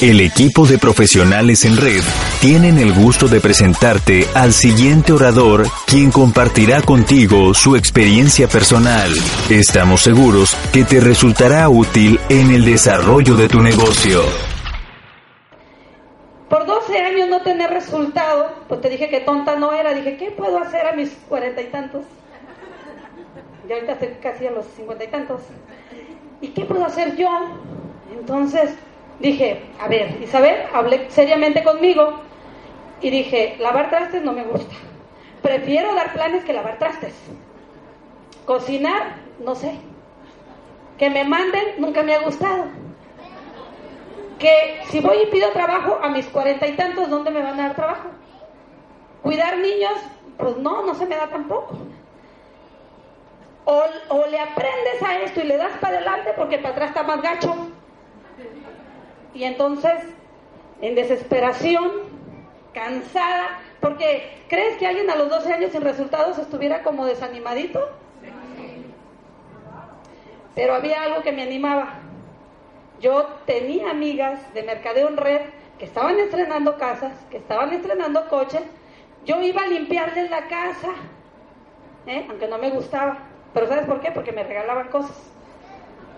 El equipo de profesionales en red tienen el gusto de presentarte al siguiente orador, quien compartirá contigo su experiencia personal. Estamos seguros que te resultará útil en el desarrollo de tu negocio. Por 12 años no tener resultado, pues te dije que tonta no era, dije, ¿qué puedo hacer a mis cuarenta y tantos? Y ahorita estoy casi a los cincuenta y tantos. ¿Y qué puedo hacer yo? Entonces dije, a ver, Isabel, hablé seriamente conmigo y dije, lavar trastes no me gusta. Prefiero dar planes que lavar trastes. Cocinar, no sé. Que me manden, nunca me ha gustado. Que si voy y pido trabajo a mis cuarenta y tantos, ¿dónde me van a dar trabajo? Cuidar niños, pues no, no se me da tampoco. O, o le aprendes a esto y le das para adelante porque para atrás está más gacho. Y entonces, en desesperación, cansada, porque ¿crees que alguien a los 12 años sin resultados estuviera como desanimadito? Pero había algo que me animaba. Yo tenía amigas de Mercadeo en Red que estaban estrenando casas, que estaban estrenando coches. Yo iba a limpiarles la casa, ¿eh? aunque no me gustaba. Pero ¿sabes por qué? Porque me regalaban cosas.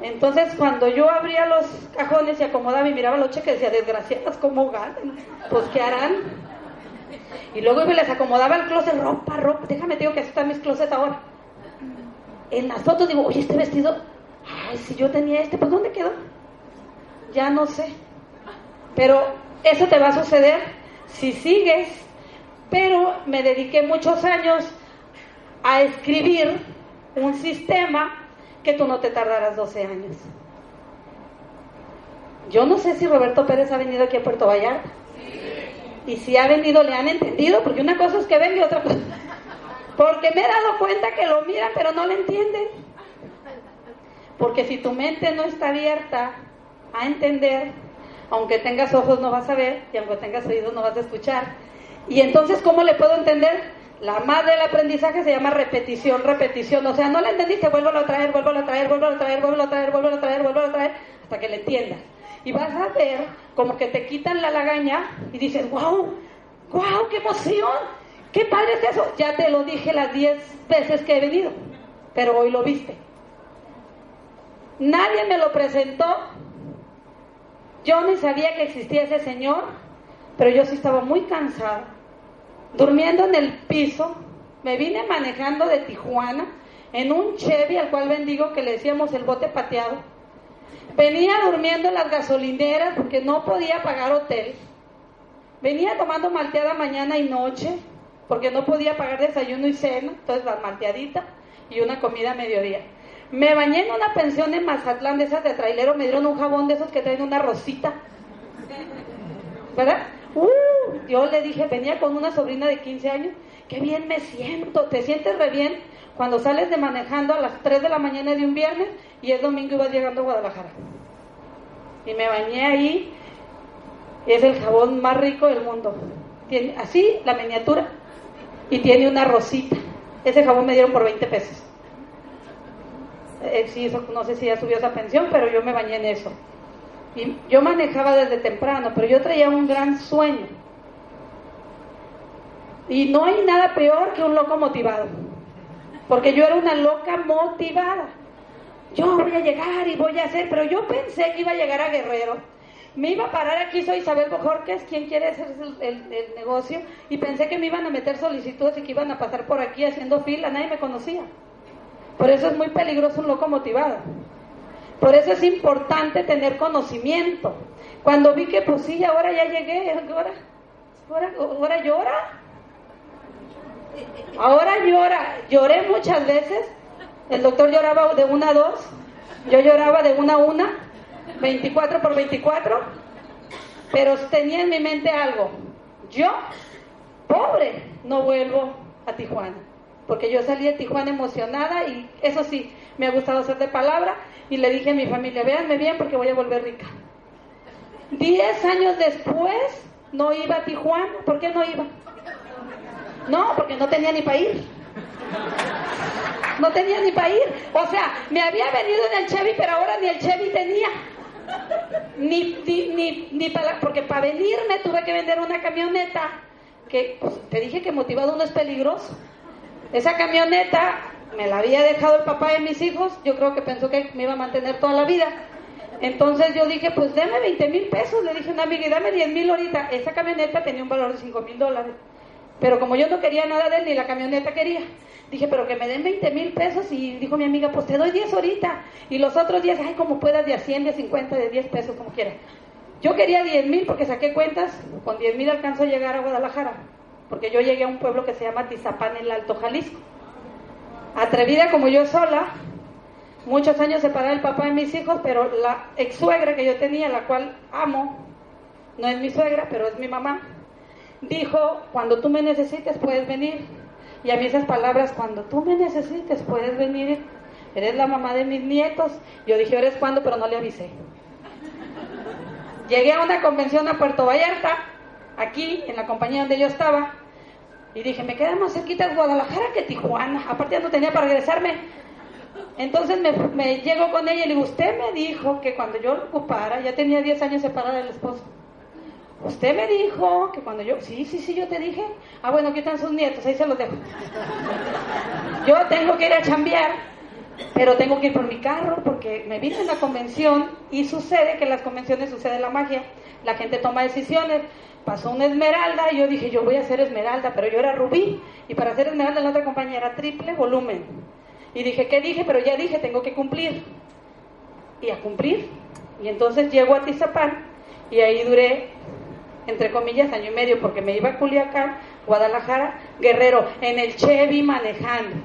Entonces, cuando yo abría los cajones y acomodaba y miraba los cheques, decía, desgraciadas, ¿cómo ganan? Pues, ¿qué harán? Y luego me les acomodaba el closet, ropa, ropa. Déjame, digo que así están mis closets ahora. En las fotos digo, oye, este vestido, ay, si yo tenía este, pues ¿dónde quedó? Ya no sé. Pero eso te va a suceder si sigues. Pero me dediqué muchos años a escribir un sistema que tú no te tardarás 12 años. Yo no sé si Roberto Pérez ha venido aquí a Puerto Vallarta. Y si ha venido, le han entendido, porque una cosa es que venga y otra cosa. Porque me he dado cuenta que lo miran, pero no lo entienden. Porque si tu mente no está abierta a entender, aunque tengas ojos no vas a ver, y aunque tengas oídos no vas a escuchar. Y entonces, ¿cómo le puedo entender? La madre del aprendizaje se llama repetición, repetición. O sea, no la entendiste, vuelvo a traer, vuelvo a traer, vuelvo a traer, vuelvo a traer, vuelvo a traer, vuelvo a traer, hasta que le entiendas. Y vas a ver como que te quitan la lagaña y dices, wow, wow, qué emoción, qué padre es eso. Ya te lo dije las diez veces que he venido, pero hoy lo viste. Nadie me lo presentó. Yo ni sabía que existía ese señor, pero yo sí estaba muy cansada durmiendo en el piso. Me vine manejando de Tijuana en un Chevy al cual bendigo que le decíamos el bote pateado. Venía durmiendo en las gasolineras porque no podía pagar hotel. Venía tomando malteada mañana y noche porque no podía pagar desayuno y cena, entonces la malteadita y una comida a mediodía. Me bañé en una pensión en Mazatlán de esas de trailero, me dieron un jabón de esos que traen una rosita. ¿Verdad? Uh, yo le dije, venía con una sobrina de 15 años, qué bien me siento, te sientes re bien cuando sales de manejando a las 3 de la mañana de un viernes y el domingo ibas llegando a Guadalajara. Y me bañé ahí, es el jabón más rico del mundo. Tiene así la miniatura y tiene una rosita. Ese jabón me dieron por 20 pesos. Eh, no sé si ya subió esa pensión, pero yo me bañé en eso. Y yo manejaba desde temprano, pero yo traía un gran sueño. Y no hay nada peor que un loco motivado. Porque yo era una loca motivada. Yo voy a llegar y voy a hacer, pero yo pensé que iba a llegar a Guerrero. Me iba a parar aquí, soy Isabel Bojorquez, quien quiere hacer el, el, negocio, y pensé que me iban a meter solicitudes y que iban a pasar por aquí haciendo fila, nadie me conocía. Por eso es muy peligroso un loco motivado. Por eso es importante tener conocimiento. Cuando vi que pues sí, ahora ya llegué, ahora, ahora, ahora llora. Ahora llora. Lloré muchas veces. El doctor lloraba de una a dos. Yo lloraba de una a una. 24 por 24, pero tenía en mi mente algo. Yo, pobre, no vuelvo a Tijuana, porque yo salí de Tijuana emocionada y eso sí, me ha gustado ser de palabra y le dije a mi familia, véanme bien porque voy a volver rica. Diez años después no iba a Tijuana, ¿por qué no iba? No, porque no tenía ni para ir. No tenía ni para ir. O sea, me había venido en el Chevy, pero ahora ni el Chevy tenía. Ni, ni, ni, para, porque para venirme tuve que vender una camioneta que pues, te dije que motivado uno es peligroso. Esa camioneta me la había dejado el papá de mis hijos, yo creo que pensó que me iba a mantener toda la vida. Entonces yo dije, pues deme 20 mil pesos, le dije a una amiga, y dame 10 mil ahorita. Esa camioneta tenía un valor de 5 mil dólares. Pero como yo no quería nada de él, ni la camioneta quería, dije, pero que me den 20 mil pesos. Y dijo mi amiga, pues te doy 10 ahorita. Y los otros 10, ay, como puedas, de a 100, de 50, de 10 pesos, como quieras. Yo quería 10 mil porque saqué cuentas, con 10 mil alcanzó a llegar a Guadalajara. Porque yo llegué a un pueblo que se llama Tizapán, en el Alto Jalisco. Atrevida como yo sola, muchos años separada del papá de mis hijos, pero la ex suegra que yo tenía, la cual amo, no es mi suegra, pero es mi mamá dijo, cuando tú me necesites puedes venir. Y a mí esas palabras, cuando tú me necesites puedes venir, eres la mamá de mis nietos. Yo dije, ¿eres cuándo? Pero no le avisé. Llegué a una convención a Puerto Vallarta, aquí, en la compañía donde yo estaba, y dije, me queda más cerquita de Guadalajara que Tijuana. Aparte ya no tenía para regresarme. Entonces me, me llego con ella y le digo, usted me dijo que cuando yo lo ocupara, ya tenía 10 años separada del esposo, Usted me dijo que cuando yo, sí, sí, sí, yo te dije, ah, bueno, aquí están sus nietos, ahí se los dejo. Yo tengo que ir a chambear, pero tengo que ir por mi carro porque me vine en la convención y sucede que en las convenciones sucede la magia. La gente toma decisiones. Pasó una esmeralda y yo dije, yo voy a hacer esmeralda, pero yo era rubí y para hacer esmeralda en la otra compañía era triple volumen. Y dije, ¿qué dije? Pero ya dije, tengo que cumplir. Y a cumplir. Y entonces llego a Tizapán y ahí duré entre comillas, año y medio, porque me iba a Culiacán, Guadalajara, Guerrero, en el Chevy manejando.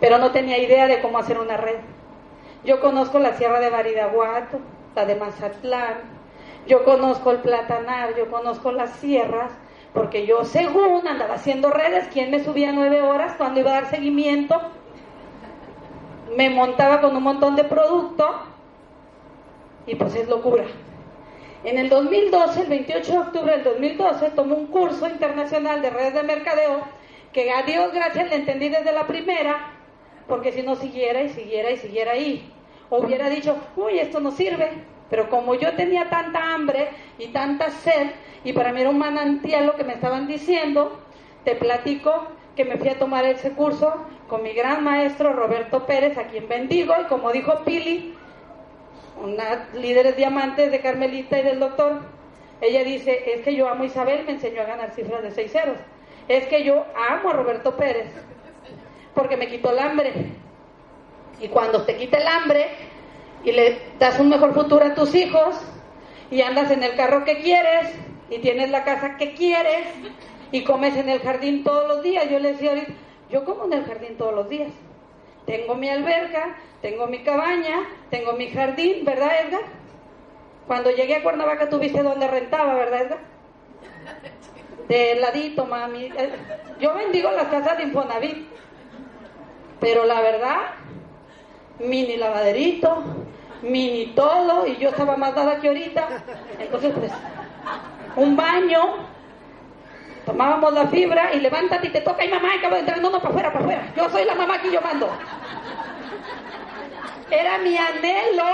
Pero no tenía idea de cómo hacer una red. Yo conozco la Sierra de Baridaguato, la de Mazatlán, yo conozco el Platanar, yo conozco las sierras, porque yo según andaba haciendo redes, ¿quién me subía nueve horas cuando iba a dar seguimiento? Me montaba con un montón de producto y pues es locura. En el 2012, el 28 de octubre del 2012, tomó un curso internacional de redes de mercadeo que a Dios gracias le entendí desde la primera, porque si no siguiera y siguiera y siguiera ahí, hubiera dicho, uy, esto no sirve. Pero como yo tenía tanta hambre y tanta sed, y para mí era un manantial lo que me estaban diciendo, te platico que me fui a tomar ese curso con mi gran maestro Roberto Pérez, a quien bendigo, y como dijo Pili, una líderes diamantes de Carmelita y del doctor, ella dice, es que yo amo a Isabel, me enseñó a ganar cifras de seis ceros. Es que yo amo a Roberto Pérez, porque me quitó el hambre. Y cuando te quita el hambre y le das un mejor futuro a tus hijos, y andas en el carro que quieres, y tienes la casa que quieres, y comes en el jardín todos los días, yo le decía ahorita, yo como en el jardín todos los días. Tengo mi alberca, tengo mi cabaña, tengo mi jardín, ¿verdad, Edgar? Cuando llegué a Cuernavaca tuviste donde rentaba, ¿verdad, Edgar? De ladito, mami. Eh, yo bendigo las casas de Infonavit, pero la verdad, mini lavaderito, mini todo, y yo estaba más dada que ahorita. Entonces, pues, un baño, tomábamos la fibra y levántate y te toca, y mamá, acabo de entrar, no, no, para afuera, para afuera. Yo soy la mamá que yo mando. Era mi anhelo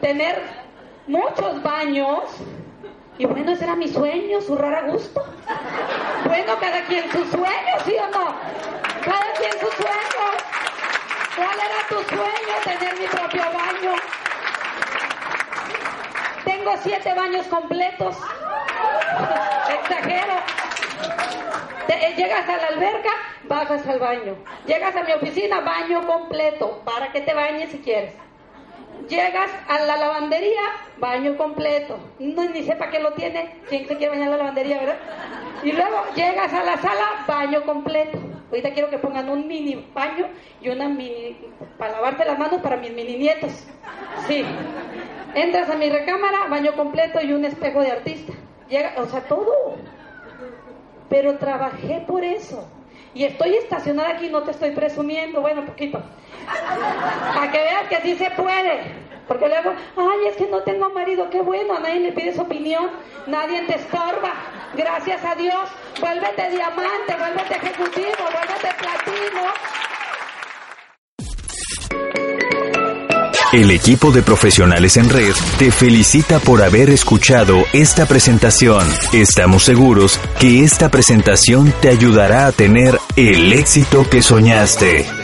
tener muchos baños. Y bueno, ese era mi sueño, su rara gusto. Bueno, cada quien su sueño, ¿sí o no? Cada quien su sueño. ¿Cuál era tu sueño? Tener mi propio baño. Tengo siete baños completos. Exagero. Eh, llegas a la alberca, bajas al baño. Llegas a mi oficina, baño completo, para que te bañes si quieres. Llegas a la lavandería, baño completo. No, ni sepa qué lo tiene, quién se quiere bañar en la lavandería, ¿verdad? Y luego llegas a la sala, baño completo. Ahorita quiero que pongan un mini baño y una mini, para lavarte las manos para mis mini nietos. Sí. Entras a mi recámara, baño completo y un espejo de artista. Llega, o sea, todo. Pero trabajé por eso. Y estoy estacionada aquí, no te estoy presumiendo, bueno, poquito. Para que veas que sí se puede. Porque luego, ay, es que no tengo marido, qué bueno, a nadie le pides opinión, nadie te estorba. Gracias a Dios, vuélvete diamante, vuélvete ejecutivo, vuélvete platino. El equipo de profesionales en red te felicita por haber escuchado esta presentación. Estamos seguros que esta presentación te ayudará a tener el éxito que soñaste.